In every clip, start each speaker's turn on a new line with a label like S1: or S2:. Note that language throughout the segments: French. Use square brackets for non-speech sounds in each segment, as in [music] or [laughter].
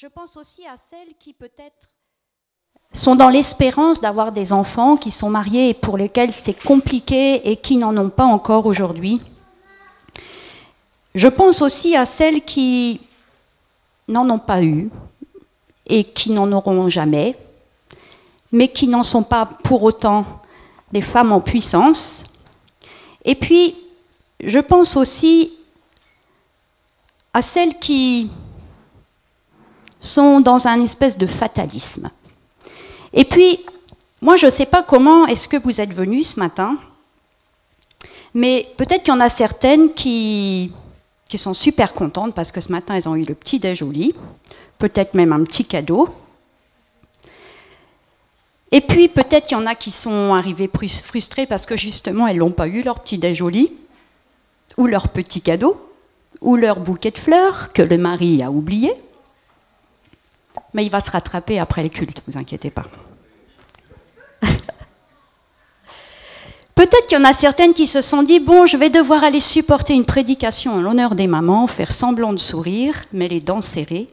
S1: je pense aussi à celles qui peut-être sont dans l'espérance d'avoir des enfants, qui sont mariés et pour lesquels c'est compliqué et qui n'en ont pas encore aujourd'hui. Je pense aussi à celles qui n'en ont pas eu et qui n'en auront jamais, mais qui n'en sont pas pour autant des femmes en puissance. Et puis, je pense aussi à celles qui sont dans un espèce de fatalisme. Et puis, moi, je ne sais pas comment est-ce que vous êtes venus ce matin, mais peut-être qu'il y en a certaines qui, sont super contentes parce que ce matin, elles ont eu le petit déj au lit, peut-être même un petit cadeau. Et puis, peut-être qu'il y en a qui sont arrivées frustrées parce que justement, elles n'ont pas eu leur petit déj au lit, ou leur petit cadeau, ou leur bouquet de fleurs que le mari a oublié. Mais il va se rattraper après le culte, vous inquiétez pas. [laughs] Peut-être qu'il y en a certaines qui se sont dit, bon, je vais devoir aller supporter une prédication en l'honneur des mamans, faire semblant de sourire, mais les dents serrées,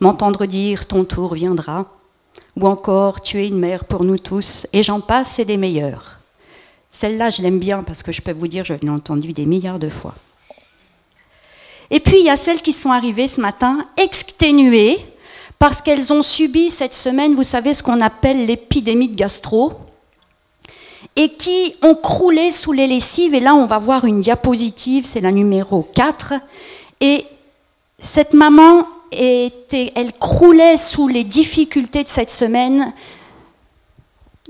S1: m'entendre dire, ton tour viendra, ou encore, tu es une mère pour nous tous, et j'en passe, c'est des meilleurs. Celle-là, je l'aime bien parce que je peux vous dire, je l'ai entendue des milliards de fois. Et puis, il y a celles qui sont arrivées ce matin exténuées parce qu'elles ont subi cette semaine, vous savez, ce qu'on appelle l'épidémie de gastro, et qui ont croulé sous les lessives. Et là, on va voir une diapositive, c'est la numéro 4. Et cette maman, elle croulait sous les difficultés de cette semaine,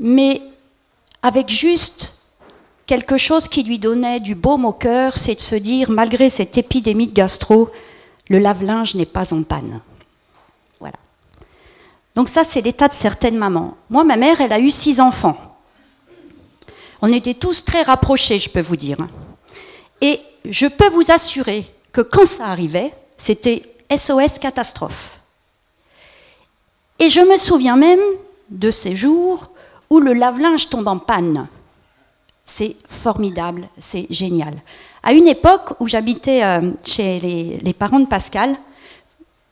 S1: mais avec juste quelque chose qui lui donnait du baume au cœur, c'est de se dire, malgré cette épidémie de gastro, le lave-linge n'est pas en panne. Donc ça, c'est l'état de certaines mamans. Moi, ma mère, elle a eu six enfants. On était tous très rapprochés, je peux vous dire. Et je peux vous assurer que quand ça arrivait, c'était SOS catastrophe. Et je me souviens même de ces jours où le lave-linge tombe en panne. C'est formidable, c'est génial. À une époque où j'habitais euh, chez les, parents de Pascal,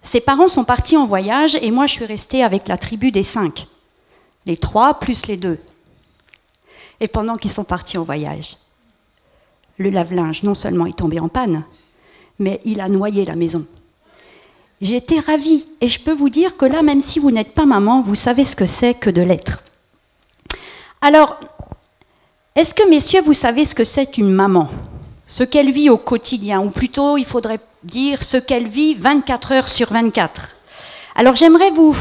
S1: ses parents sont partis en voyage et moi je suis restée avec la tribu des cinq. Les trois plus les deux. Et pendant qu'ils sont partis en voyage, le lave-linge non seulement est tombé en panne, mais il a noyé la maison. J'étais ravie et je peux vous dire que là, même si vous n'êtes pas maman, vous savez ce que c'est que de l'être. Alors, est-ce que, messieurs, vous savez ce que c'est une maman? Ce qu'elle vit au quotidien, ou plutôt, il faudrait dire ce qu'elle vit 24 heures sur 24. Alors, j'aimerais vous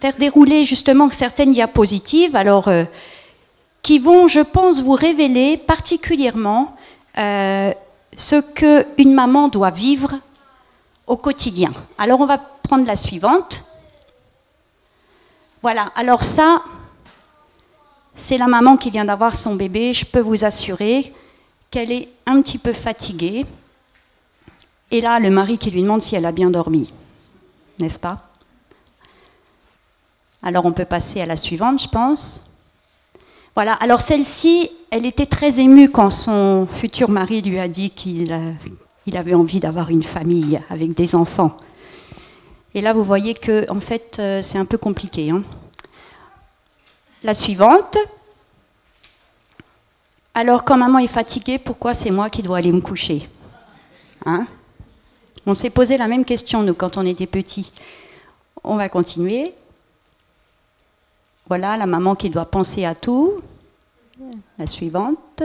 S1: faire dérouler justement certaines diapositives, alors, euh, qui vont, je pense, vous révéler particulièrement euh, ce qu'une maman doit vivre au quotidien. Alors, on va prendre la suivante. Voilà, alors ça, c'est la maman qui vient d'avoir son bébé. Je peux vous assurer qu'elle est un petit peu fatiguée. Et là, le mari qui lui demande si elle a bien dormi. N'est-ce pas? Alors on peut passer à la suivante, je pense. Voilà, alors celle-ci, elle était très émue quand son futur mari lui a dit qu'il euh, avait envie d'avoir une famille avec des enfants. Et là, vous voyez que, en fait, euh, c'est un peu compliqué. Hein. La suivante. Alors, quand maman est fatiguée, pourquoi c'est moi qui dois aller me coucher? Hein? On s'est posé la même question, nous, quand on était petits. On va continuer. Voilà, la maman qui doit penser à tout. La suivante.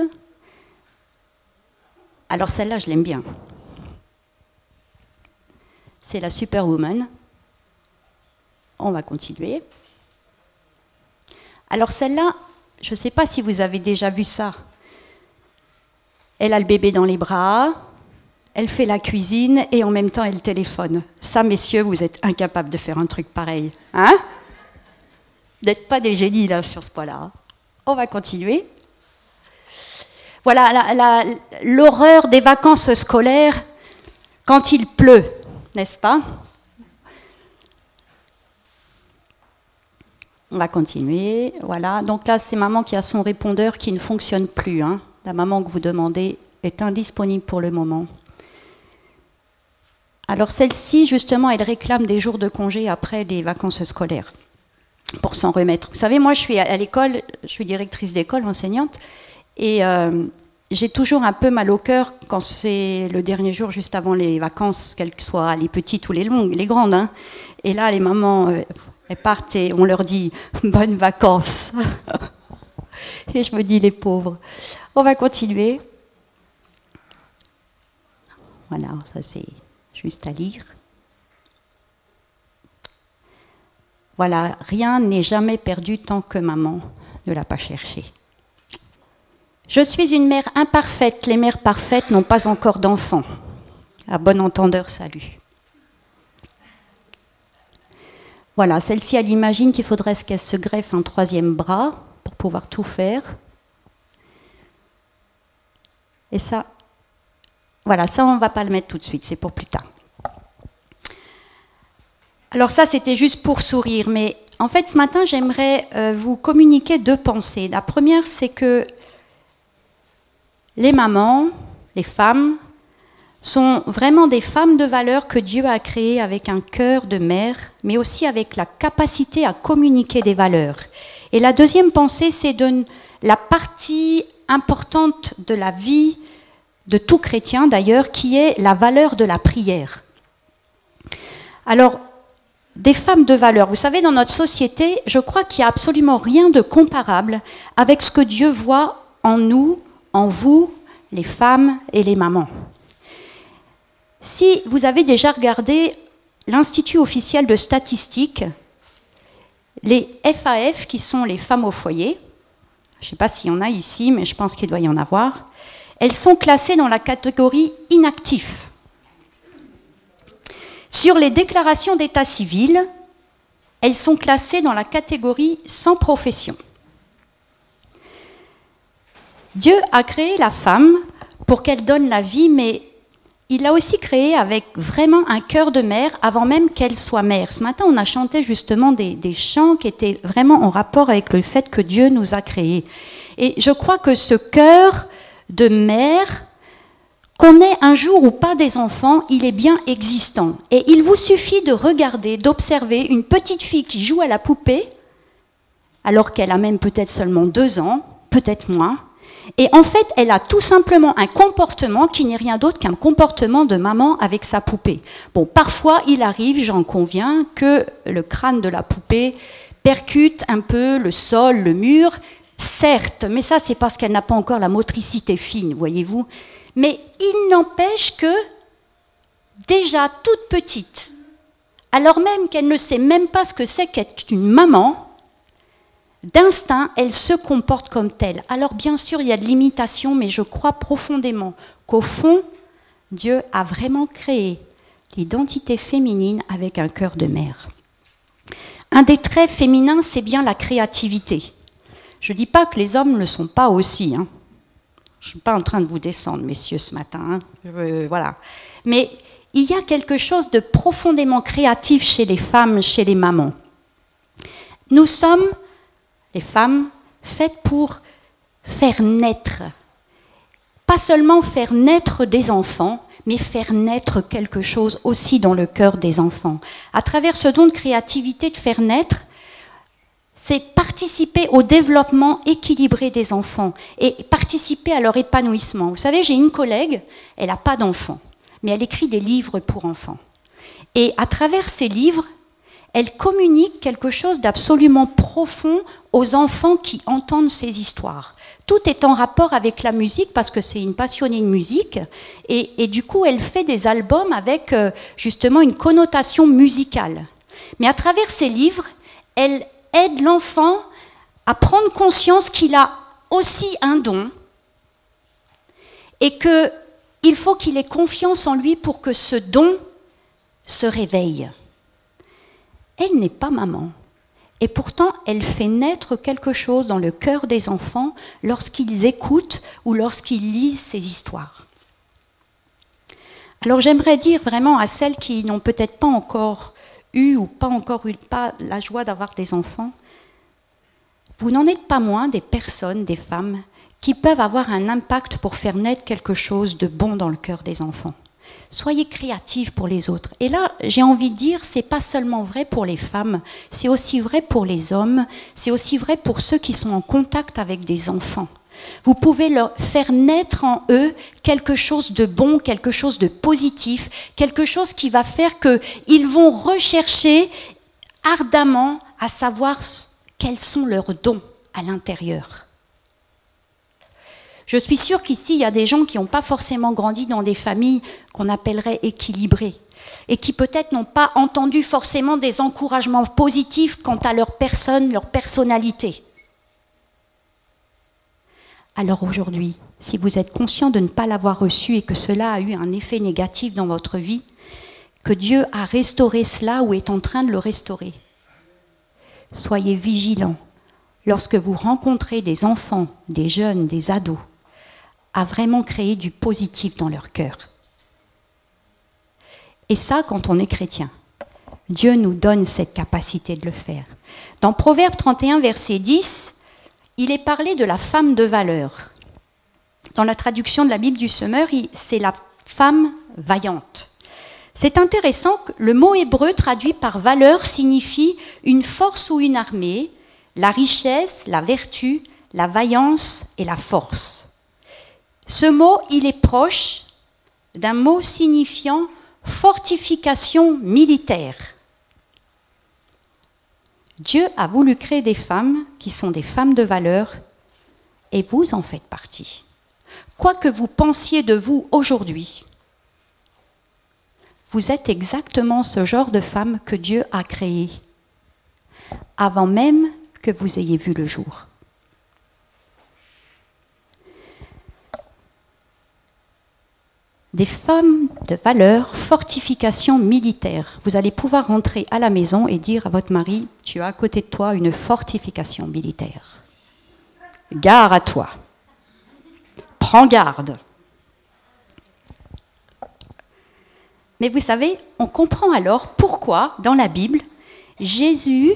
S1: Alors, celle-là, je l'aime bien. C'est la superwoman. On va continuer. Alors celle-là, je ne sais pas si vous avez déjà vu ça. Elle a le bébé dans les bras, elle fait la cuisine et en même temps elle téléphone. Ça, messieurs, vous êtes incapables de faire un truc pareil. Hein? N'êtes pas des génies là sur ce point-là. On va continuer. Voilà l'horreur des vacances scolaires quand il pleut, n'est-ce pas? On va continuer. Voilà. Donc là, c'est maman qui a son répondeur qui ne fonctionne plus. Hein. La maman que vous demandez est indisponible pour le moment. Alors celle-ci, justement, elle réclame des jours de congé après les vacances scolaires pour s'en remettre. Vous savez, moi, je suis à l'école, je suis directrice d'école, enseignante, et euh, j'ai toujours un peu mal au cœur quand c'est le dernier jour juste avant les vacances, qu'elles soient les petites ou les longues, les grandes. Hein. Et là, les mamans, euh, elles partent et on leur dit [laughs] bonnes vacances. [laughs] et je me dis les pauvres. On va continuer. Voilà, ça c'est juste à lire. Voilà, rien n'est jamais perdu tant que maman ne l'a pas cherché. Je suis une mère imparfaite, les mères parfaites n'ont pas encore d'enfants. À bon entendeur, salut. Voilà, celle-ci, elle imagine qu'il faudrait qu'elle se greffe un troisième bras pour pouvoir tout faire. Et ça, voilà, ça, on ne va pas le mettre tout de suite, c'est pour plus tard. Alors ça, c'était juste pour sourire, mais en fait, ce matin, j'aimerais euh, vous communiquer deux pensées. La première, c'est que les mamans, les femmes, sont vraiment des femmes de valeur que Dieu a créées avec un cœur de mère, mais aussi avec la capacité à communiquer des valeurs. Et la deuxième pensée, c'est de la partie importante de la vie de tout chrétien d'ailleurs, qui est la valeur de la prière. Alors, des femmes de valeur. Vous savez, dans notre société, je crois qu'il n'y a absolument rien de comparable avec ce que Dieu voit en nous, en vous, les femmes et les mamans. Si vous avez déjà regardé l'Institut officiel de statistique, les FAF, qui sont les femmes au foyer, je ne sais pas s'il y en a ici, mais je pense qu'il doit y en avoir, elles sont classées dans la catégorie inactif. Sur les déclarations d'état civil, elles sont classées dans la catégorie sans profession. Dieu a créé la femme pour qu'elle donne la vie, mais il l'a aussi créée avec vraiment un cœur de mère avant même qu'elle soit mère. Ce matin, on a chanté justement des, des, chants qui étaient vraiment en rapport avec le fait que Dieu nous a créés. Et je crois que ce cœur de mère qu'on ait un jour ou pas des enfants, il est bien existant. Et il vous suffit de regarder, d'observer une petite fille qui joue à la poupée, alors qu'elle a même peut-être seulement deux ans, peut-être moins. Et en fait, elle a tout simplement un comportement qui n'est rien d'autre qu'un comportement de maman avec sa poupée. Bon, parfois, il arrive, j'en conviens, que le crâne de la poupée percute un peu le sol, le mur, certes, mais ça c'est parce qu'elle n'a pas encore la motricité fine, voyez-vous. Mais il n'empêche que, déjà toute petite, alors même qu'elle ne sait même pas ce que c'est qu'être une maman, d'instinct, elle se comporte comme telle. Alors bien sûr, il y a de l'imitation, mais je crois profondément qu'au fond, Dieu a vraiment créé l'identité féminine avec un cœur de mère. Un des traits féminins, c'est bien la créativité. Je ne dis pas que les hommes ne le sont pas aussi. Hein. Je ne suis pas en train de vous descendre, messieurs, ce matin. Hein. voilà. Mais il y a quelque chose de profondément créatif chez les femmes, chez les mamans. Nous sommes, les femmes, faites pour faire naître. Pas seulement faire naître des enfants, mais faire naître quelque chose aussi dans le cœur des enfants. À travers ce don de créativité de faire naître, c'est participer au développement équilibré des enfants et participer à leur épanouissement. Vous savez, j'ai une collègue, elle n'a pas d'enfants, mais elle écrit des livres pour enfants. Et à travers ces livres, elle communique quelque chose d'absolument profond aux enfants qui entendent ces histoires. Tout est en rapport avec la musique parce que c'est une passionnée de musique et, du coup elle fait des albums avec euh, justement une connotation musicale. Mais à travers ces livres, elle aide l'enfant à prendre conscience qu'il a aussi un don et qu'il faut qu'il ait confiance en lui pour que ce don se réveille. Elle n'est pas maman. Et pourtant, elle fait naître quelque chose dans le cœur des enfants lorsqu'ils écoutent ou lorsqu'ils lisent ces histoires. Alors j'aimerais dire vraiment à celles qui n'ont peut-être pas encore eu ou pas encore eu pas la joie d'avoir des enfants, vous n'en êtes pas moins des personnes, des femmes, qui peuvent avoir un impact pour faire naître quelque chose de bon dans le cœur des enfants. Soyez créatifs pour les autres. Et là, j'ai envie de dire, c'est pas seulement vrai pour les femmes, c'est aussi vrai pour les hommes, c'est aussi vrai pour ceux qui sont en contact avec des enfants. Vous pouvez leur faire naître en eux quelque chose de bon, quelque chose de positif, quelque chose qui va faire qu'ils vont rechercher ardemment à savoir quels sont leurs dons à l'intérieur. Je suis sûre qu'ici, il y a des gens qui n'ont pas forcément grandi dans des familles qu'on appellerait équilibrées et qui peut-être n'ont pas entendu forcément des encouragements positifs quant à leur personne, leur personnalité. Alors aujourd'hui, si vous êtes conscient de ne pas l'avoir reçu et que cela a eu un effet négatif dans votre vie, que Dieu a restauré cela ou est en train de le restaurer, soyez vigilants lorsque vous rencontrez des enfants, des jeunes, des ados, à vraiment créer du positif dans leur cœur. Et ça, quand on est chrétien, Dieu nous donne cette capacité de le faire. Dans Proverbe 31, verset 10, il est parlé de la femme de valeur. Dans la traduction de la Bible du Semeur, c'est la femme vaillante. C'est intéressant que le mot hébreu traduit par valeur signifie une force ou une armée, la richesse, la vertu, la vaillance et la force. Ce mot, il est proche d'un mot signifiant fortification militaire. Dieu a voulu créer des femmes qui sont des femmes de valeur et vous en faites partie. Quoi que vous pensiez de vous aujourd'hui, vous êtes exactement ce genre de femme que Dieu a créé avant même que vous ayez vu le jour. Des femmes de valeur, fortification militaire. Vous allez pouvoir rentrer à la maison et dire à votre mari, tu as à côté de toi une fortification militaire. Gare à toi. Prends garde. Mais vous savez, on comprend alors pourquoi, dans la Bible, Jésus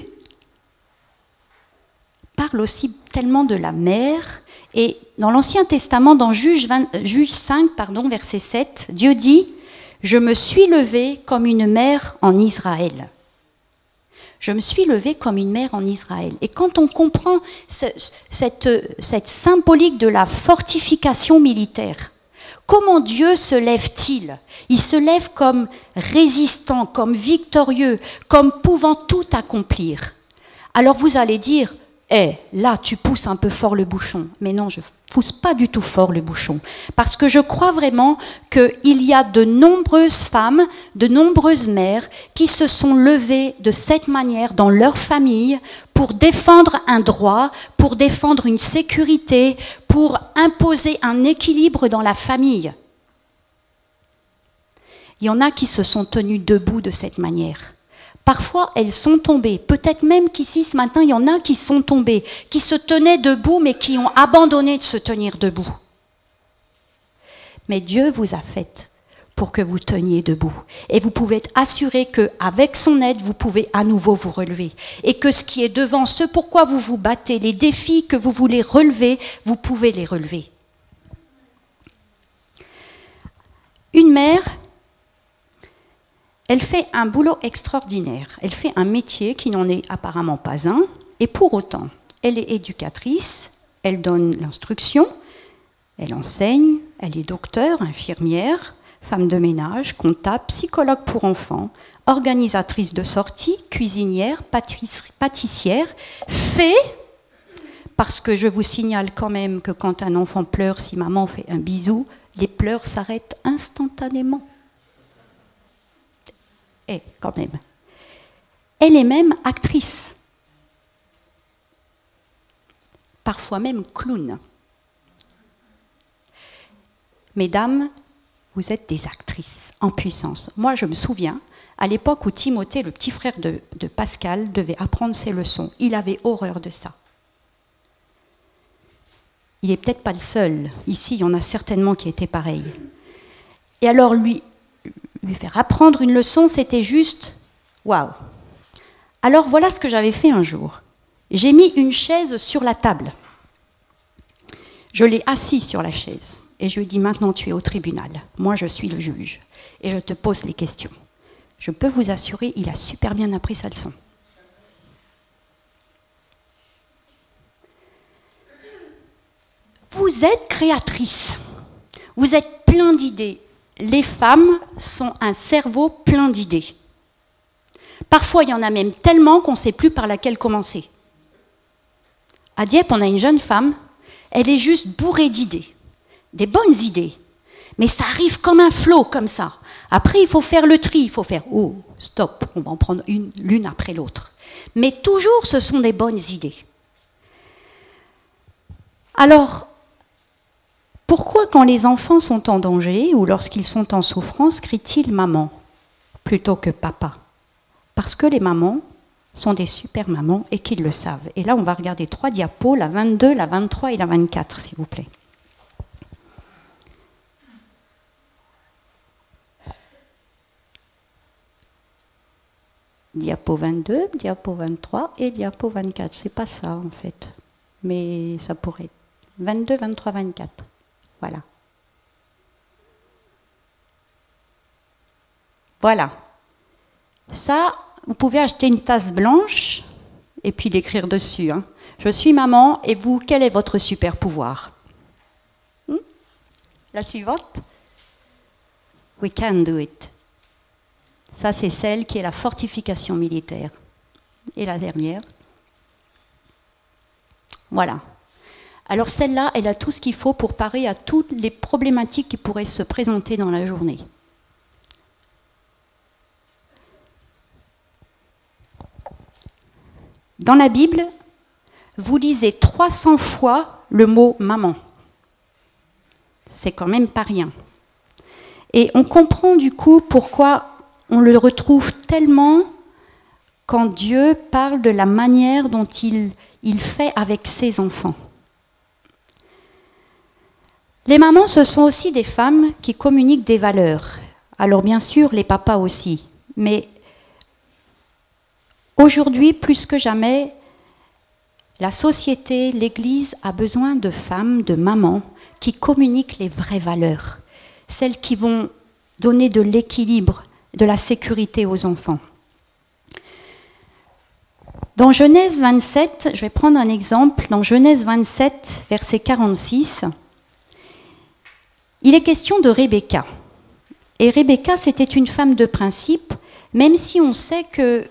S1: parle aussi tellement de la mère et dans l'Ancien Testament, dans Juge, 5, pardon, verset 7, Dieu dit Je me suis levé comme une mère en Israël. Je me suis levé comme une mère en Israël. Et quand on comprend cette, cette symbolique de la fortification militaire, comment Dieu se lève-t-il? Il se lève comme résistant, comme victorieux, comme pouvant tout accomplir. Alors vous allez dire, eh, là, tu pousses un peu fort le bouchon. Mais non, je pousse pas du tout fort le bouchon. Parce que je crois vraiment qu'il y a de nombreuses femmes, de nombreuses mères qui se sont levées de cette manière dans leur famille pour défendre un droit, pour défendre une sécurité, pour imposer un équilibre dans la famille. Il y en a qui se sont tenus debout de cette manière. Parfois, elles sont tombées. Peut-être même qu'ici, ce matin, il y en a qui sont tombées, qui se tenaient debout, mais qui ont abandonné de se tenir debout. Mais Dieu vous a fait pour que vous teniez debout. Et vous pouvez être assuré qu'avec son aide, vous pouvez à nouveau vous relever. Et que ce qui est devant, ce pourquoi vous vous battez, les défis que vous voulez relever, vous pouvez les relever. Une mère elle fait un boulot extraordinaire. Elle fait un métier qui n'en est apparemment pas un. Et pour autant, elle est éducatrice, elle donne l'instruction, elle enseigne, elle est docteur, infirmière, femme de ménage, comptable, psychologue pour enfants, organisatrice de sorties, cuisinière, pâtissière, fait, parce que je vous signale quand même que quand un enfant pleure, si maman fait un bisou, les pleurs s'arrêtent instantanément est quand même. Elle est même actrice, parfois même clown. Mesdames, vous êtes des actrices en puissance. Moi, je me souviens, à l'époque où Timothée, le petit frère de, de, Pascal, devait apprendre ses leçons, il avait horreur de ça. Il n'est peut-être pas le seul. Ici, il y en a certainement qui étaient pareils. Et alors, lui, lui faire apprendre une leçon, c'était juste waouh. Alors voilà ce que j'avais fait un jour. J'ai mis une chaise sur la table. Je l'ai assis sur la chaise. et je lui dis maintenant tu es au tribunal, moi je suis le juge, et je te pose les questions. Je peux vous assurer, il a super bien appris sa leçon. Vous êtes créatrice, vous êtes plein d'idées. Les femmes sont un cerveau plein d'idées. Parfois, il y en a même tellement qu'on ne sait plus par laquelle commencer. À Dieppe, on a une jeune femme, elle est juste bourrée d'idées, des bonnes idées, mais ça arrive comme un flot, comme ça. Après, il faut faire le tri, il faut faire oh, stop, on va en prendre une l'une après l'autre. Mais toujours, ce sont des bonnes idées. Alors, pourquoi quand les enfants sont en danger ou lorsqu'ils sont en souffrance, crient-ils maman plutôt que papa? Parce que les mamans sont des super mamans et qu'ils le savent. Et là, on va regarder trois diapos, la 22, la 23 et la 24, s'il vous plaît. diapo 22, diapo 23 et diapo 24. C'est pas ça en fait, mais ça pourrait être 22, 23, 24. Voilà. Voilà. Ça, vous pouvez acheter une tasse blanche et puis l'écrire dessus. Hein. Je suis maman et vous, quel est votre super pouvoir? Hmm? La suivante We can do it. Ça, c'est celle qui est la fortification militaire. Et la dernière. Voilà. Alors celle-là, elle a tout ce qu'il faut pour parer à toutes les problématiques qui pourraient se présenter dans la journée. Dans la Bible, vous lisez 300 fois le mot maman. C'est quand même pas rien. Et on comprend du coup pourquoi on le retrouve tellement quand Dieu parle de la manière dont il, il fait avec ses enfants. Les mamans, ce sont aussi des femmes qui communiquent des valeurs. Alors bien sûr, les papas aussi. Mais aujourd'hui, plus que jamais, la société, l'Église a besoin de femmes, de mamans qui communiquent les vraies valeurs, celles qui vont donner de l'équilibre, de la sécurité aux enfants. Dans Genèse 27, je vais prendre un exemple, dans Genèse 27, verset 46, il est question de Rebecca. Et Rebecca, c'était une femme de principe, même si on sait que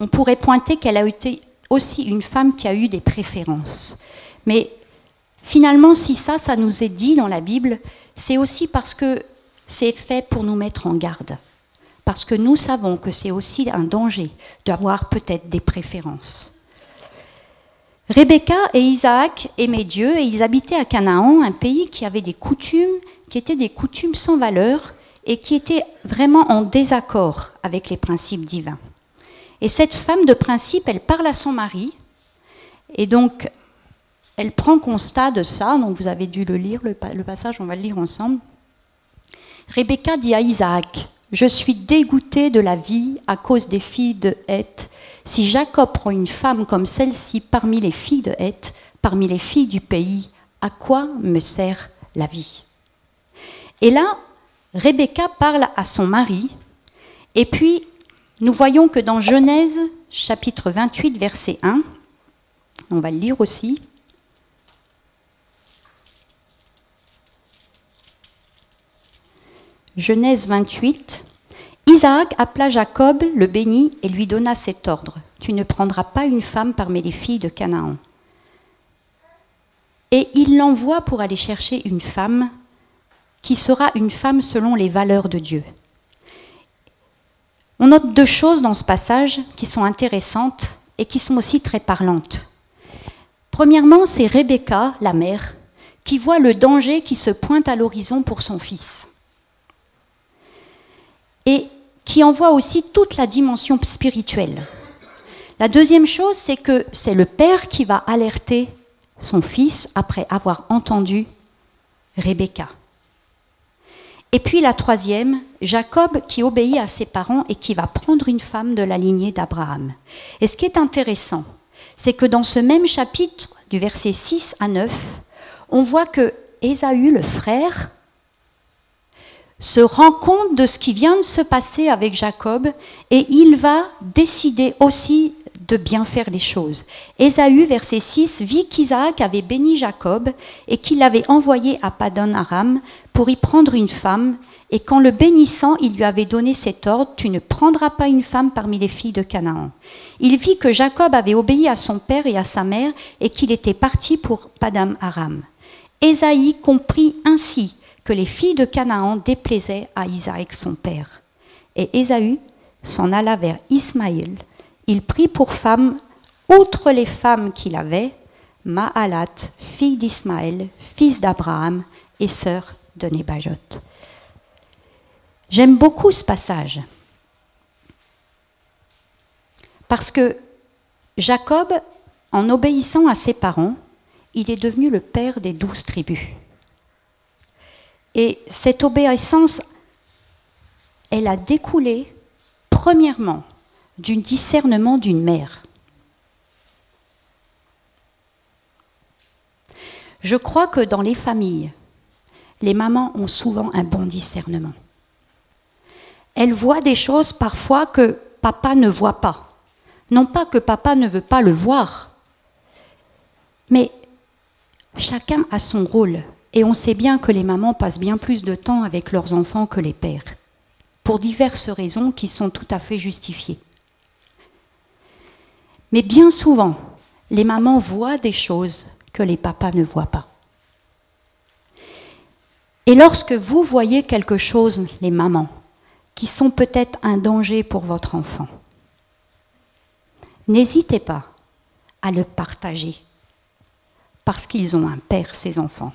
S1: on pourrait pointer qu'elle a été aussi une femme qui a eu des préférences. Mais finalement, si ça, ça nous est dit dans la Bible, c'est aussi parce que c'est fait pour nous mettre en garde parce que nous savons que c'est aussi un danger d'avoir peut-être des préférences. Rebecca et Isaac aimaient Dieu et ils habitaient à Canaan, un pays qui avait des coutumes qui étaient des coutumes sans valeur et qui étaient vraiment en désaccord avec les principes divins. Et cette femme de principe, elle parle à son mari et donc elle prend constat de ça, donc vous avez dû le lire, le, passage, on va le lire ensemble. Rebecca dit à Isaac, je suis dégoûtée de la vie à cause des filles de Heth. Si Jacob prend une femme comme celle-ci parmi les filles de Heth, parmi les filles du pays, à quoi me sert la vie? Et là, Rebecca parle à son mari, et puis nous voyons que dans Genèse chapitre 28, verset 1, on va le lire aussi, Genèse 28. Isaac appela Jacob, le bénit et lui donna cet ordre. Tu ne prendras pas une femme parmi les filles de Canaan. Et il l'envoie pour aller chercher une femme qui sera une femme selon les valeurs de Dieu. On note deux choses dans ce passage qui sont intéressantes et qui sont aussi très parlantes. Premièrement, c'est Rebecca, la mère, qui voit le danger qui se pointe à l'horizon pour son fils qui envoie aussi toute la dimension spirituelle. La deuxième chose, c'est que c'est le père qui va alerter son fils après avoir entendu Rebecca. Et puis la troisième, Jacob qui obéit à ses parents et qui va prendre une femme de la lignée d'Abraham. Et ce qui est intéressant, c'est que dans ce même chapitre, du verset 6 à 9, on voit que Ésaü, le frère, se rend compte de ce qui vient de se passer avec Jacob et il va décider aussi de bien faire les choses. Ésaü, verset 6, vit qu'Isaac avait béni Jacob et qu'il l'avait envoyé à Padon Aram pour y prendre une femme. Et qu'en le bénissant, il lui avait donné cet ordre Tu ne prendras pas une femme parmi les filles de Canaan. Il vit que Jacob avait obéi à son père et à sa mère et qu'il était parti pour Padam Aram. Ésaïe comprit ainsi que les filles de Canaan déplaisaient à Isaac son père. Et Ésaü s'en alla vers Ismaël il prit pour femme, outre les femmes qu'il avait, Maalat, fille d'Ismaël, fils d'Abraham et sœur de Nébajot. J'aime beaucoup ce passage parce que Jacob, en obéissant à ses parents, il est devenu le père des douze tribus. Et cette obéissance, elle a découlé, premièrement, du discernement d'une mère. Je crois que dans les familles, les mamans ont souvent un bon discernement. Elles voient des choses parfois que papa ne voit pas. Non pas que papa ne veut pas le voir, mais chacun a son rôle. Et on sait bien que les mamans passent bien plus de temps avec leurs enfants que les pères, pour diverses raisons qui sont tout à fait justifiées. Mais bien souvent, les mamans voient des choses que les papas ne voient pas. Et lorsque vous voyez quelque chose, les mamans, qui sont peut-être un danger pour votre enfant, n'hésitez pas à le partager, parce qu'ils ont un père, ces enfants,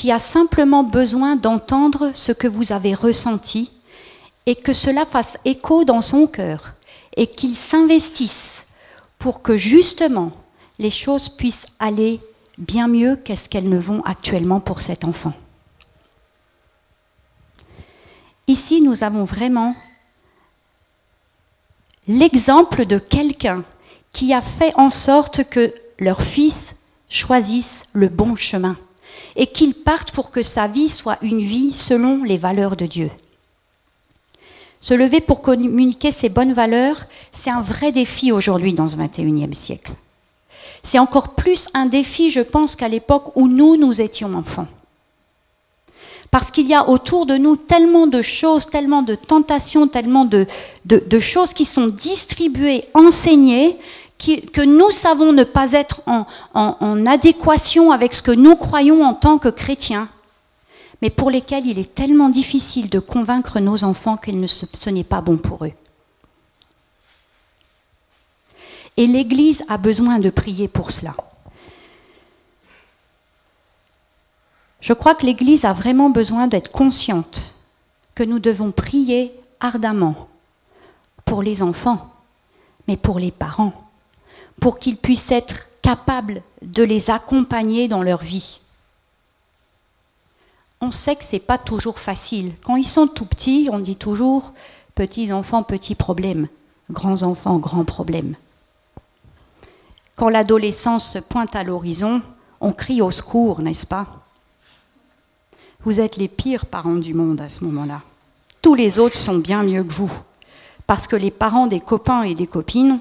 S1: qui a simplement besoin d'entendre ce que vous avez ressenti et que cela fasse écho dans son cœur et qu'ils s'investissent pour que justement les choses puissent aller bien mieux qu'est-ce qu'elles ne vont actuellement pour cet enfant. Ici, nous avons vraiment l'exemple de quelqu'un qui a fait en sorte que leur fils choisisse le bon chemin et qu'il parte pour que sa vie soit une vie selon les valeurs de Dieu. Se lever pour communiquer ces bonnes valeurs, c'est un vrai défi aujourd'hui dans ce 21e siècle. C'est encore plus un défi, je pense, qu'à l'époque où nous, nous étions enfants. Parce qu'il y a autour de nous tellement de choses, tellement de tentations, tellement de, choses qui sont distribuées, enseignées, que nous savons ne pas être en adéquation avec ce que nous croyons en tant que chrétiens mais pour lesquels il est tellement difficile de convaincre nos enfants que ce n'est pas bon pour eux. Et l'Église a besoin de prier pour cela. Je crois que l'Église a vraiment besoin d'être consciente que nous devons prier ardemment pour les enfants, mais pour les parents, pour qu'ils puissent être capables de les accompagner dans leur vie on sait que ce n'est pas toujours facile. Quand ils sont tout petits, on dit toujours petits enfants, petits problèmes, grands enfants, grands problèmes. Quand l'adolescence se pointe à l'horizon, on crie au secours, n'est-ce pas? Vous êtes les pires parents du monde à ce moment-là. Tous les autres sont bien mieux que vous. Parce que les parents des copains et des copines,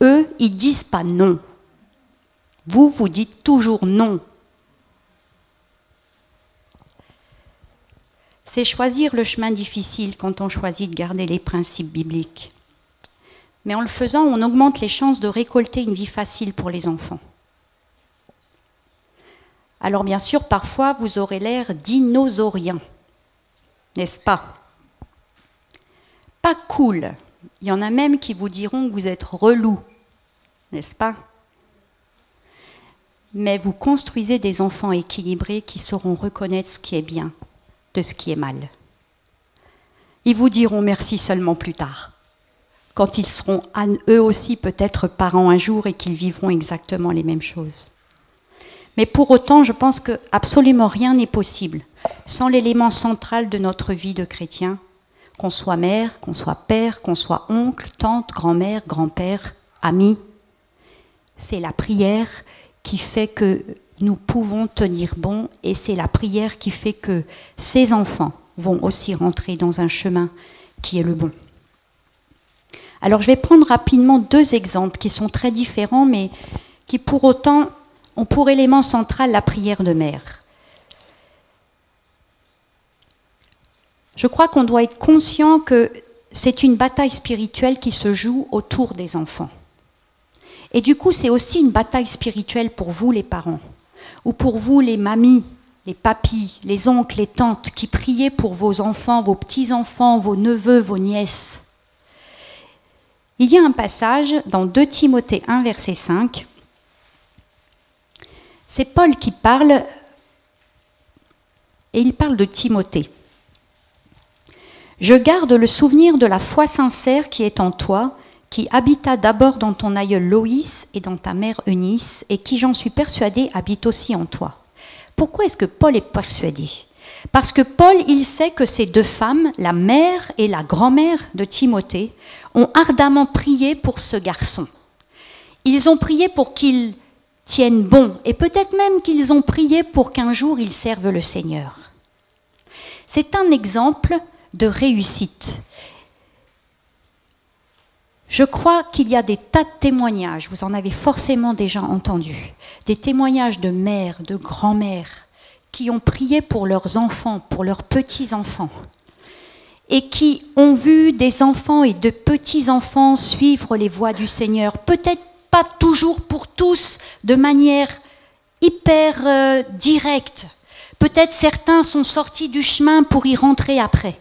S1: eux, ils disent pas non. Vous, vous dites toujours non. c'est choisir le chemin difficile quand on choisit de garder les principes bibliques. Mais en le faisant, on augmente les chances de récolter une vie facile pour les enfants. Alors bien sûr, parfois, vous aurez l'air dinosaurien, n'est-ce pas? Pas cool. Il y en a même qui vous diront que vous êtes relou, n'est-ce pas? Mais vous construisez des enfants équilibrés qui sauront reconnaître ce qui est bien de ce qui est mal. Ils vous diront merci seulement plus tard, quand ils seront eux aussi peut-être parents un jour et qu'ils vivront exactement les mêmes choses. Mais pour autant, je pense que absolument rien n'est possible sans l'élément central de notre vie de chrétien, qu'on soit mère, qu'on soit père, qu'on soit oncle, tante, grand-mère, grand-père, ami. C'est la prière qui fait que nous pouvons tenir bon et c'est la prière qui fait que ces enfants vont aussi rentrer dans un chemin qui est le bon. Alors je vais prendre rapidement deux exemples qui sont très différents mais qui pour autant ont pour élément central la prière de mère. Je crois qu'on doit être conscient que c'est une bataille spirituelle qui se joue autour des enfants. Et du coup, c'est aussi une bataille spirituelle pour vous les parents, ou pour vous les mamies, les papis, les oncles, les tantes qui priez pour vos enfants, vos petits-enfants, vos neveux, vos nièces. Il y a un passage dans 2 Timothée 1, verset 5. C'est Paul qui parle, et il parle de Timothée. Je garde le souvenir de la foi sincère qui est en toi, qui habita d'abord dans ton aïeul Loïs et dans ta mère Eunice, et qui, j'en suis persuadé, habite aussi en toi. Pourquoi est-ce que Paul est persuadé? Parce que Paul, il sait que ces deux femmes, la mère et la grand-mère de Timothée, ont ardemment prié pour ce garçon. Ils ont prié pour qu'il tienne bon, et peut-être même qu'ils ont prié pour qu'un jour il serve le Seigneur. C'est un exemple de réussite. Je crois qu'il y a des tas de témoignages, vous en avez forcément déjà entendu, des témoignages de mères, de grands-mères, qui ont prié pour leurs enfants, pour leurs petits-enfants, et qui ont vu des enfants et de petits-enfants suivre les voies du Seigneur. Peut-être pas toujours pour tous de manière hyper euh, directe. Peut-être certains sont sortis du chemin pour y rentrer après.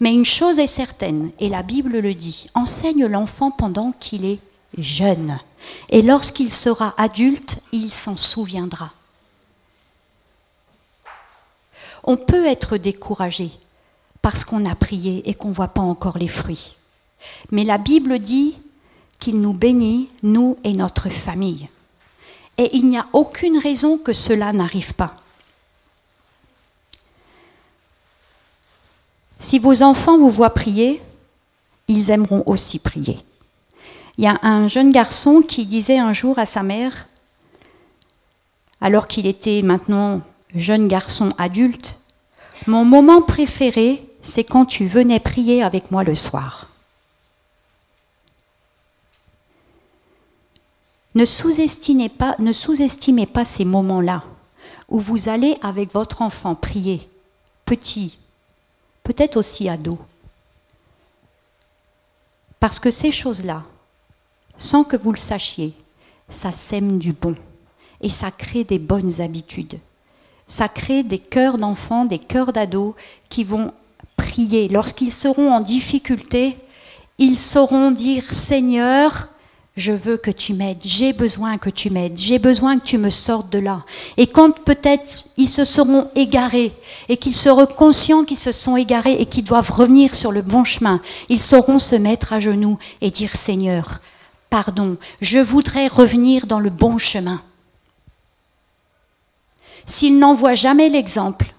S1: Mais une chose est certaine, et la Bible le dit, enseigne l'enfant pendant qu'il est jeune. Et lorsqu'il sera adulte, il s'en souviendra. On peut être découragé parce qu'on a prié et qu'on ne voit pas encore les fruits. Mais la Bible dit qu'il nous bénit, nous et notre famille. Et il n'y a aucune raison que cela n'arrive pas. Si vos enfants vous voient prier, ils aimeront aussi prier. Il y a un jeune garçon qui disait un jour à sa mère, alors qu'il était maintenant jeune garçon adulte, Mon moment préféré, c'est quand tu venais prier avec moi le soir. Ne sous-estimez pas, ces moments-là où vous allez avec votre enfant prier, petit, peut-être aussi ado. Parce que ces choses-là, sans que vous le sachiez, ça sème du bon et ça crée des bonnes habitudes. Ça crée des cœurs d'enfants, des cœurs d'ados qui vont prier. Lorsqu'ils seront en difficulté, ils sauront dire Seigneur, je veux que tu m'aides, j'ai besoin que tu m'aides, j'ai besoin que tu me sortes de là. Et quand peut-être ils se seront égarés et qu'ils seront conscients qu'ils se sont égarés et qu'ils doivent revenir sur le bon chemin, ils sauront se mettre à genoux et dire Seigneur, pardon, je voudrais revenir dans le bon chemin. S'ils n'en voient jamais l'exemple,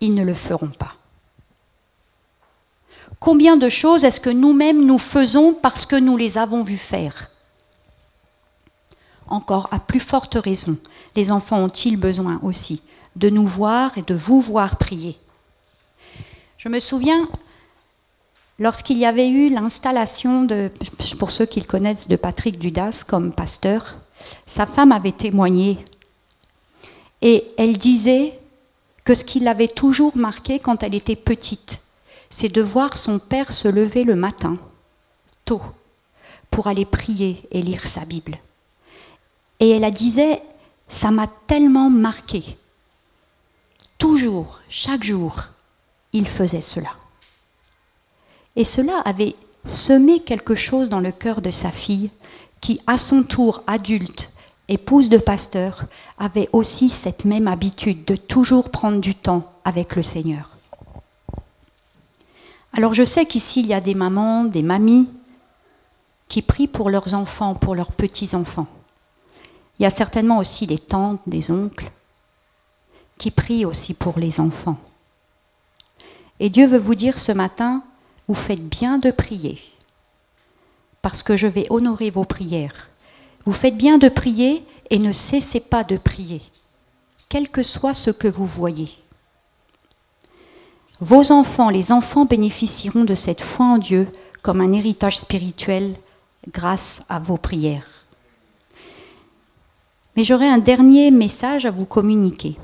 S1: ils ne le feront pas. Combien de choses est-ce que nous-mêmes nous faisons parce que nous les avons vus faire? Encore à plus forte raison, les enfants ont-ils besoin aussi de nous voir et de vous voir prier? Je me souviens, lorsqu'il y avait eu l'installation de, pour ceux qui le connaissent, de Patrick Dudas comme pasteur, sa femme avait témoigné. Et elle disait que ce qui l'avait toujours marqué quand elle était petite, c'est de voir son père se lever le matin, tôt, pour aller prier et lire sa Bible. Et elle a disait, ça m'a tellement marqué. Toujours, chaque jour, il faisait cela. Et cela avait semé quelque chose dans le cœur de sa fille, qui, à son tour adulte, épouse de pasteur, avait aussi cette même habitude de toujours prendre du temps avec le Seigneur. Alors je sais qu'ici, il y a des mamans, des mamies qui prient pour leurs enfants, pour leurs petits-enfants. Il y a certainement aussi des tantes, des oncles qui prient aussi pour les enfants. Et Dieu veut vous dire ce matin, vous faites bien de prier, parce que je vais honorer vos prières. Vous faites bien de prier et ne cessez pas de prier, quel que soit ce que vous voyez. Vos enfants, les enfants bénéficieront de cette foi en Dieu comme un héritage spirituel grâce à vos prières. Mais j'aurai un dernier message à vous communiquer.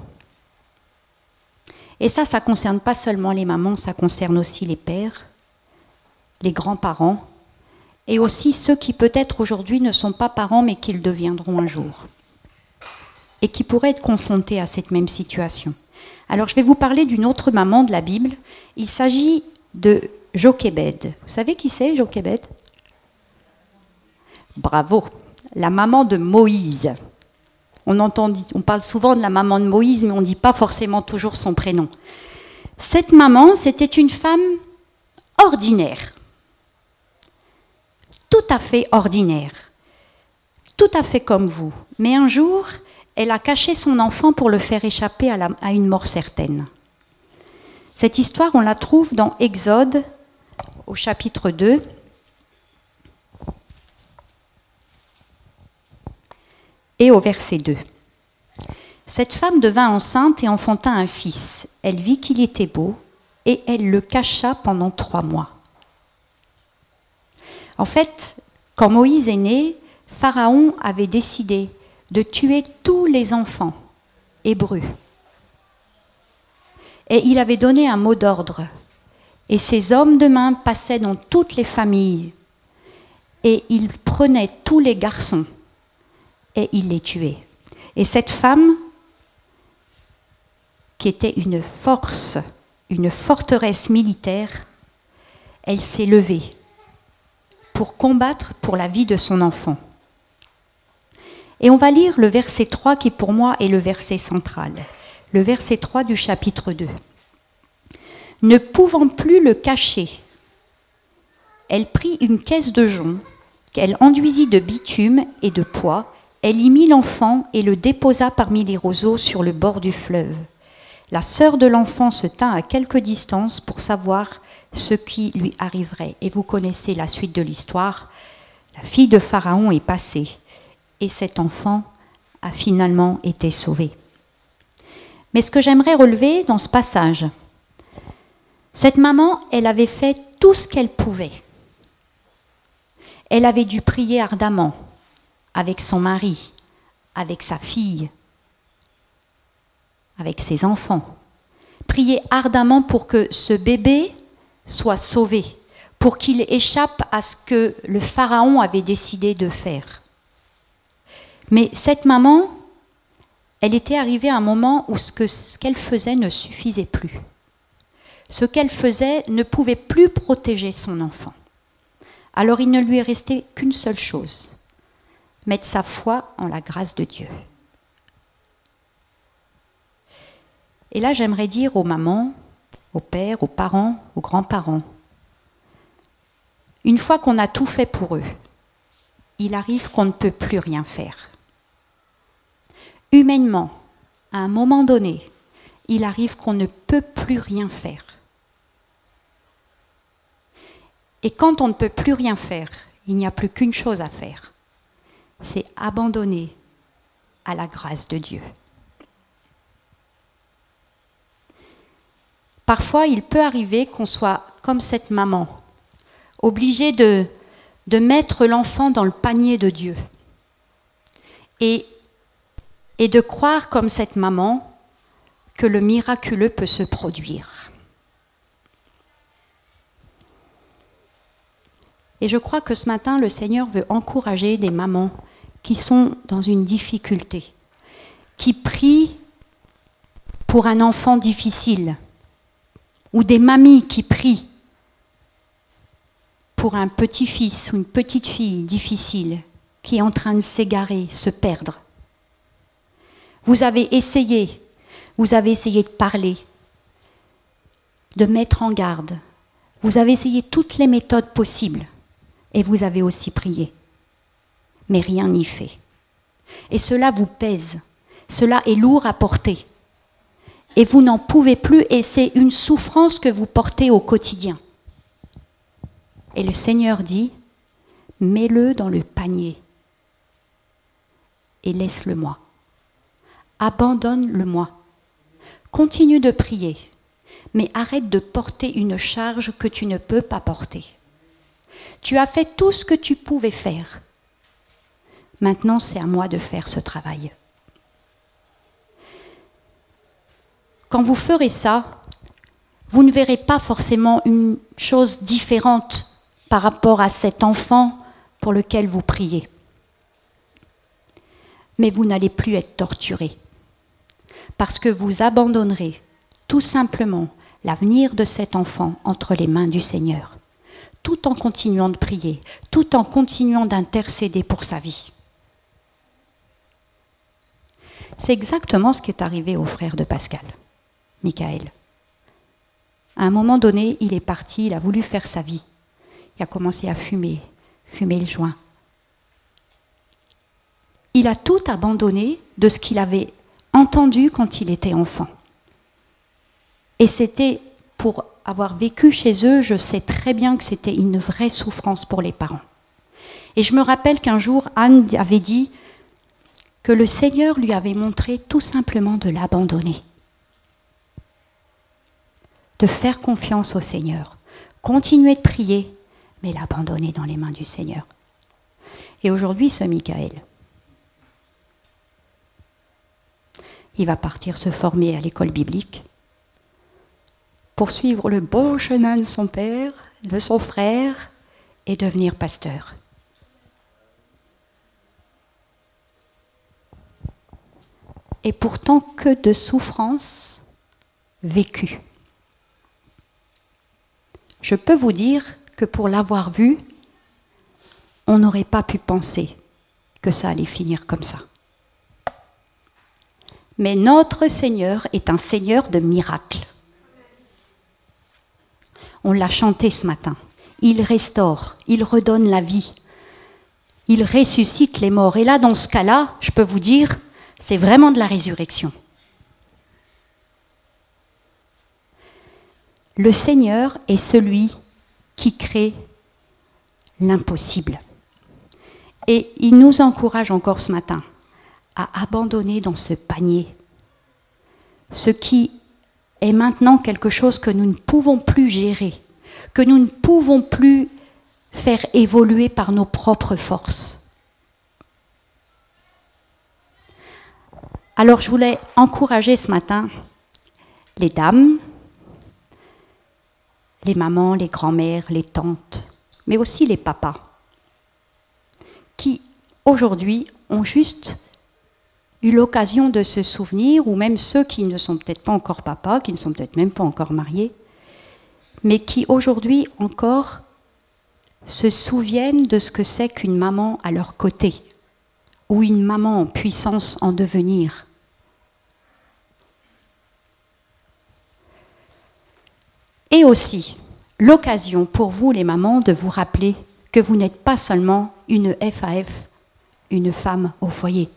S1: Et ça, ça ne concerne pas seulement les mamans, ça concerne aussi les pères, les grands-parents, et aussi ceux qui peut-être aujourd'hui ne sont pas parents mais qu'ils deviendront un jour, et qui pourraient être confrontés à cette même situation. Alors je vais vous parler d'une autre maman de la Bible. Il s'agit de Jochebed. Vous savez qui c'est Jochebed? Bravo, la maman de Moïse. On, entend, on parle souvent de la maman de Moïse, mais on ne dit pas forcément toujours son prénom. Cette maman, c'était une femme ordinaire, tout à fait ordinaire, tout à fait comme vous. Mais un jour, elle a caché son enfant pour le faire échapper à, une mort certaine. Cette histoire, on la trouve dans Exode au chapitre 2. Et au verset 2. Cette femme devint enceinte et enfanta un fils. Elle vit qu'il était beau et elle le cacha pendant trois mois. En fait, quand Moïse est né, Pharaon avait décidé de tuer tous les enfants hébreux. Et il avait donné un mot d'ordre. Et ces hommes de main passaient dans toutes les familles. Et ils prenaient tous les garçons et ils les tuaient. Et cette femme, qui était une force, une forteresse militaire, elle s'est levée pour combattre pour la vie de son enfant. Et on va lire le verset 3 qui pour moi est le verset central, le verset 3 du chapitre 2. Ne pouvant plus le cacher, elle prit une caisse de jonc qu'elle enduisit de bitume et de pois, elle y mit l'enfant et le déposa parmi les roseaux sur le bord du fleuve. La sœur de l'enfant se tint à quelque distance pour savoir ce qui lui arriverait. Et vous connaissez la suite de l'histoire. La fille de Pharaon est passée et cet enfant a finalement été sauvé. Mais ce que j'aimerais relever dans ce passage, cette maman, elle avait fait tout ce qu'elle pouvait. Elle avait dû prier ardemment avec son mari, avec sa fille, avec ses enfants. Prier ardemment pour que ce bébé soit sauvé, pour qu'il échappe à ce que le Pharaon avait décidé de faire. Mais cette maman, elle était arrivée à un moment où ce qu'elle faisait ne suffisait plus. Ce qu'elle faisait ne pouvait plus protéger son enfant. Alors il ne lui est resté qu'une seule chose, mettre sa foi en la grâce de Dieu. Et là, j'aimerais dire aux mamans, aux pères, aux parents, aux grands-parents, une fois qu'on a tout fait pour eux, il arrive qu'on ne peut plus rien faire humainement, à un moment donné, il arrive qu'on ne peut plus rien faire. Et quand on ne peut plus rien faire, il n'y a plus qu'une chose à faire, c'est abandonner à la grâce de Dieu. Parfois, il peut arriver qu'on soit comme cette maman, obligé de, de mettre l'enfant dans le panier de Dieu. Et et de croire comme cette maman que le miraculeux peut se produire. Et je crois que ce matin, le Seigneur veut encourager des mamans qui sont dans une difficulté, qui prient pour un enfant difficile, ou des mamies qui prient pour un petit-fils ou une petite fille difficile qui est en train de s'égarer, se perdre. Vous avez essayé, vous avez essayé de parler, de mettre en garde. Vous avez essayé toutes les méthodes possibles et vous avez aussi prié. Mais rien n'y fait. Et cela vous pèse. Cela est lourd à porter. Et vous n'en pouvez plus et c'est une souffrance que vous portez au quotidien. Et le Seigneur dit, mets-le dans le panier et laisse-le-moi. Abandonne-le-moi. Continue de prier, mais arrête de porter une charge que tu ne peux pas porter. Tu as fait tout ce que tu pouvais faire. Maintenant, c'est à moi de faire ce travail. Quand vous ferez ça, vous ne verrez pas forcément une chose différente par rapport à cet enfant pour lequel vous priez. Mais vous n'allez plus être torturé, parce que vous abandonnerez tout simplement l'avenir de cet enfant entre les mains du Seigneur, tout en continuant de prier, tout en continuant d'intercéder pour sa vie. C'est exactement ce qui est arrivé au frère de Pascal, Michael. À un moment donné, il est parti, il a voulu faire sa vie. Il a commencé à fumer, fumer le joint. Il a tout abandonné de ce qu'il avait entendu quand il était enfant. Et c'était, pour avoir vécu chez eux, je sais très bien que c'était une vraie souffrance pour les parents. Et je me rappelle qu'un jour, Anne avait dit que le Seigneur lui avait montré tout simplement de l'abandonner de faire confiance au Seigneur, continuer de prier, mais l'abandonner dans les mains du Seigneur. Et aujourd'hui, ce Michael, il va partir se former à l'école biblique, poursuivre le bon chemin de son père, de son frère, et devenir pasteur. Et pourtant que de souffrances vécues je peux vous dire que pour l'avoir vu, on n'aurait pas pu penser que ça allait finir comme ça. Mais notre Seigneur est un Seigneur de miracles. On l'a chanté ce matin. Il restaure, il redonne la vie, il ressuscite les morts. Et là, dans ce cas-là, je peux vous dire, c'est vraiment de la résurrection. Le Seigneur est celui qui crée l'impossible. Et il nous encourage encore ce matin à abandonner dans ce panier ce qui est maintenant quelque chose que nous ne pouvons plus gérer, que nous ne pouvons plus faire évoluer par nos propres forces. Alors je voulais encourager ce matin les dames, les mamans, les grands-mères, les tantes, mais aussi les papas, qui aujourd'hui ont juste l'occasion de se souvenir, ou même ceux qui ne sont peut-être pas encore papas, qui ne sont peut-être même pas encore mariés, mais qui aujourd'hui encore se souviennent de ce que c'est qu'une maman à leur côté, ou une maman en puissance en devenir, Et aussi, l'occasion pour vous, les mamans, de vous rappeler que vous n'êtes pas seulement une FAF, une femme au foyer.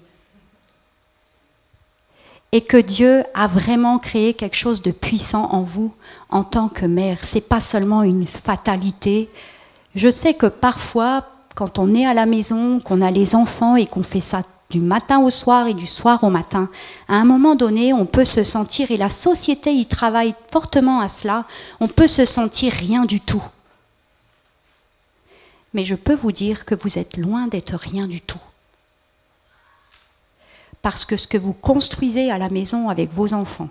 S1: Et que Dieu a vraiment créé quelque chose de puissant en vous en tant que mère. C'est pas seulement une fatalité. Je sais que parfois, quand on est à la maison, qu'on a les enfants et qu'on fait ça du matin au soir et du soir au matin. À un moment donné, on peut se sentir, et la société y travaille fortement à cela, on peut se sentir rien du tout. Mais je peux vous dire que vous êtes loin d'être rien du tout. Parce que ce que vous construisez à la maison avec vos enfants,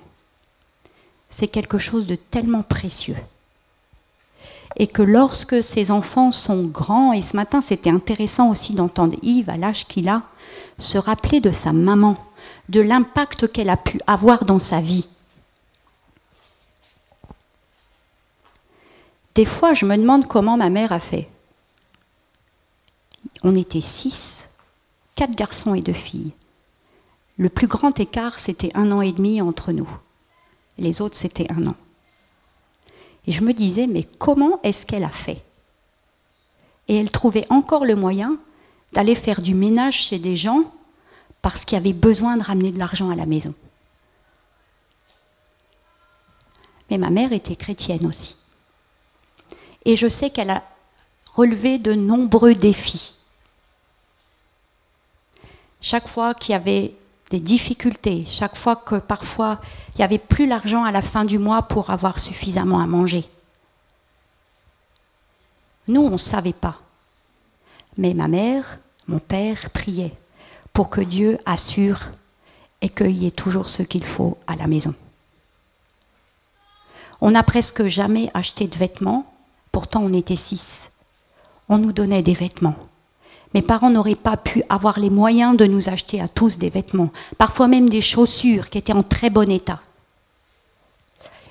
S1: c'est quelque chose de tellement précieux. Et que lorsque ces enfants sont grands, et ce matin c'était intéressant aussi d'entendre Yves à l'âge qu'il a, se rappeler de sa maman, de l'impact qu'elle a pu avoir dans sa vie. Des fois, je me demande comment ma mère a fait. On était six, quatre garçons et deux filles. Le plus grand écart, c'était un an et demi entre nous. Les autres, c'était un an. Et je me disais, mais comment est-ce qu'elle a fait? Et elle trouvait encore le moyen d'aller faire du ménage chez des gens parce qu'il y avait besoin de ramener de l'argent à la maison. Mais ma mère était chrétienne aussi. Et je sais qu'elle a relevé de nombreux défis. chaque fois qu'il y avait des difficultés, chaque fois que parfois il n'y avait plus l'argent à la fin du mois pour avoir suffisamment à manger. Nous, on ne savait pas. Mais ma mère, mon père priaient pour que Dieu assure et qu'il y ait toujours ce qu'il faut à la maison. On n'a presque jamais acheté de vêtements, pourtant on était six. On nous donnait des vêtements. Mes parents n'auraient pas pu avoir les moyens de nous acheter à tous des vêtements, parfois même des chaussures qui étaient en très bon état.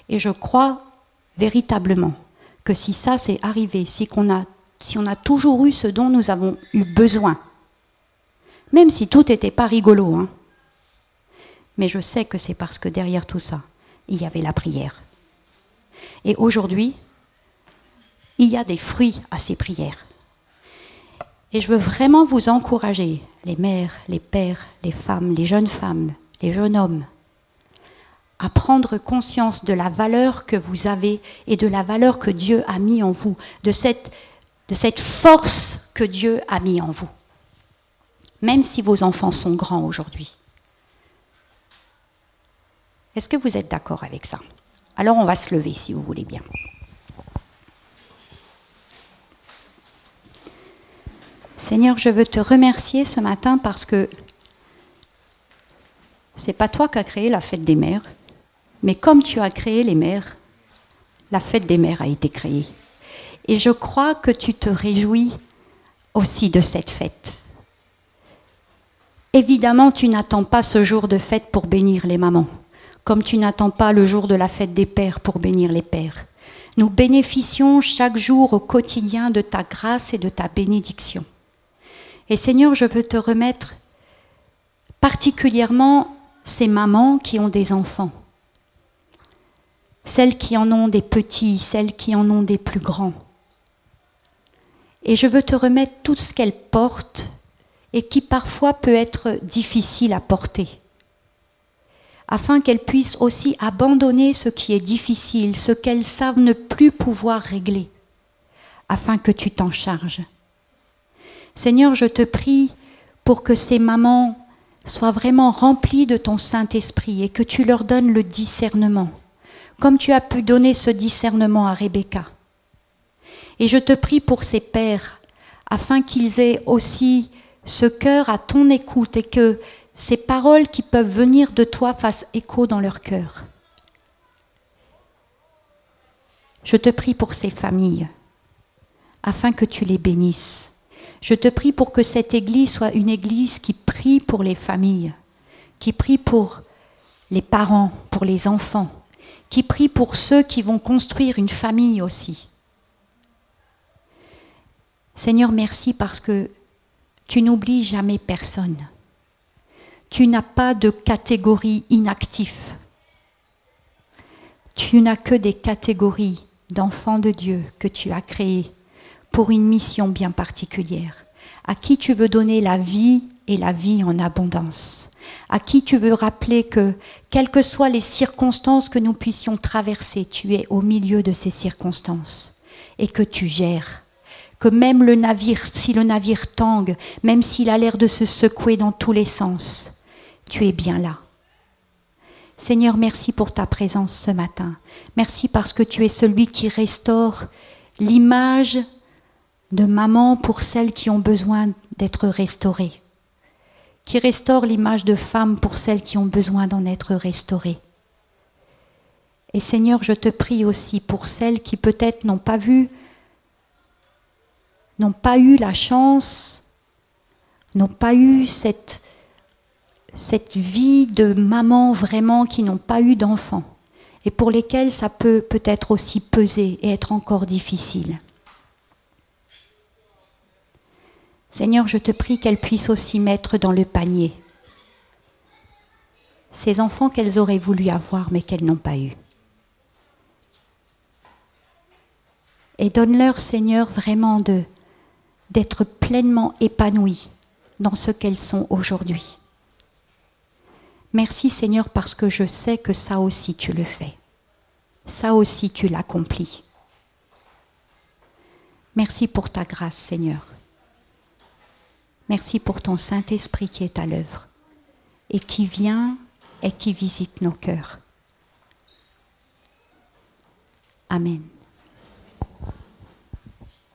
S1: Et je crois véritablement que si ça s'est arrivé, si, on a, toujours eu ce dont nous avons eu besoin, même si tout n'était pas rigolo, hein, mais je sais que c'est parce que derrière tout ça, il y avait la prière. Et aujourd'hui, il y a des fruits à ces prières. Et je veux vraiment vous encourager, les mères, les pères, les femmes, les jeunes femmes, les jeunes hommes, à prendre conscience de la valeur que vous avez et de la valeur que Dieu a mis en vous, de cette, force que Dieu a mis en vous, même si vos enfants sont grands aujourd'hui. Est-ce que vous êtes d'accord avec ça? Alors on va se lever si vous voulez bien. Seigneur, je veux te remercier ce matin parce que c'est pas toi qui as créé la fête des mères, mais comme tu as créé les mères, la fête des mères a été créée. Et je crois que tu te réjouis aussi de cette fête. Évidemment, tu n'attends pas ce jour de fête pour bénir les mamans, comme tu n'attends pas le jour de la fête des pères pour bénir les pères. Nous bénéficions chaque jour au quotidien de ta grâce et de ta bénédiction. Et Seigneur, je veux te remettre particulièrement ces mamans qui ont des enfants, celles qui en ont des petits, celles qui en ont des plus grands. Et je veux te remettre tout ce qu'elles portent et qui parfois peut être difficile à porter, afin qu'elles puissent aussi abandonner ce qui est difficile, ce qu'elles savent ne plus pouvoir régler, afin que tu t'en charges. Seigneur, je te prie pour que ces mamans soient vraiment remplies de ton Saint-Esprit et que tu leur donnes le discernement, comme tu as pu donner ce discernement à Rebecca. Et je te prie pour ces pères, afin qu'ils aient aussi ce cœur à ton écoute et que ces paroles qui peuvent venir de toi fassent écho dans leur cœur. Je te prie pour ces familles, afin que tu les bénisses je te prie pour que cette Église soit une Église qui prie pour les familles, qui prie pour les parents, pour les enfants, qui prie pour ceux qui vont construire une famille aussi. Seigneur, merci parce que tu n'oublies jamais personne. Tu n'as pas de catégorie inactif. Tu n'as que des catégories d'enfants de Dieu que tu as créées pour une mission bien particulière, à qui tu veux donner la vie et la vie en abondance, à qui tu veux rappeler que, quelles que soient les circonstances que nous puissions traverser, tu es au milieu de ces circonstances et que tu gères. Que même le navire, si le navire tangue, même s'il a l'air de se secouer dans tous les sens, tu es bien là. Seigneur, merci pour ta présence ce matin. Merci parce que tu es celui qui restaure l'image de maman pour celles qui ont besoin d'être restaurées, qui restaure l'image de femme pour celles qui ont besoin d'en être restaurées. Et Seigneur, je te prie aussi pour celles qui peut-être n'ont pas vu, n'ont pas eu la chance, n'ont pas eu cette, cette vie de maman vraiment, qui n'ont pas eu d'enfant, et pour lesquelles ça peut peut-être aussi peser et être encore difficile. Seigneur, je te prie qu'elles puissent aussi mettre dans le panier ces enfants qu'elles auraient voulu avoir mais qu'elles n'ont pas eus. Et donne-leur, Seigneur, vraiment de d'être pleinement épanouies dans ce qu'elles sont aujourd'hui. Merci Seigneur parce que je sais que ça aussi tu le fais. Ça aussi tu l'accomplis. Merci pour ta grâce Seigneur. Merci pour ton Saint-Esprit qui est à l'œuvre et qui vient et qui visite nos cœurs. Amen.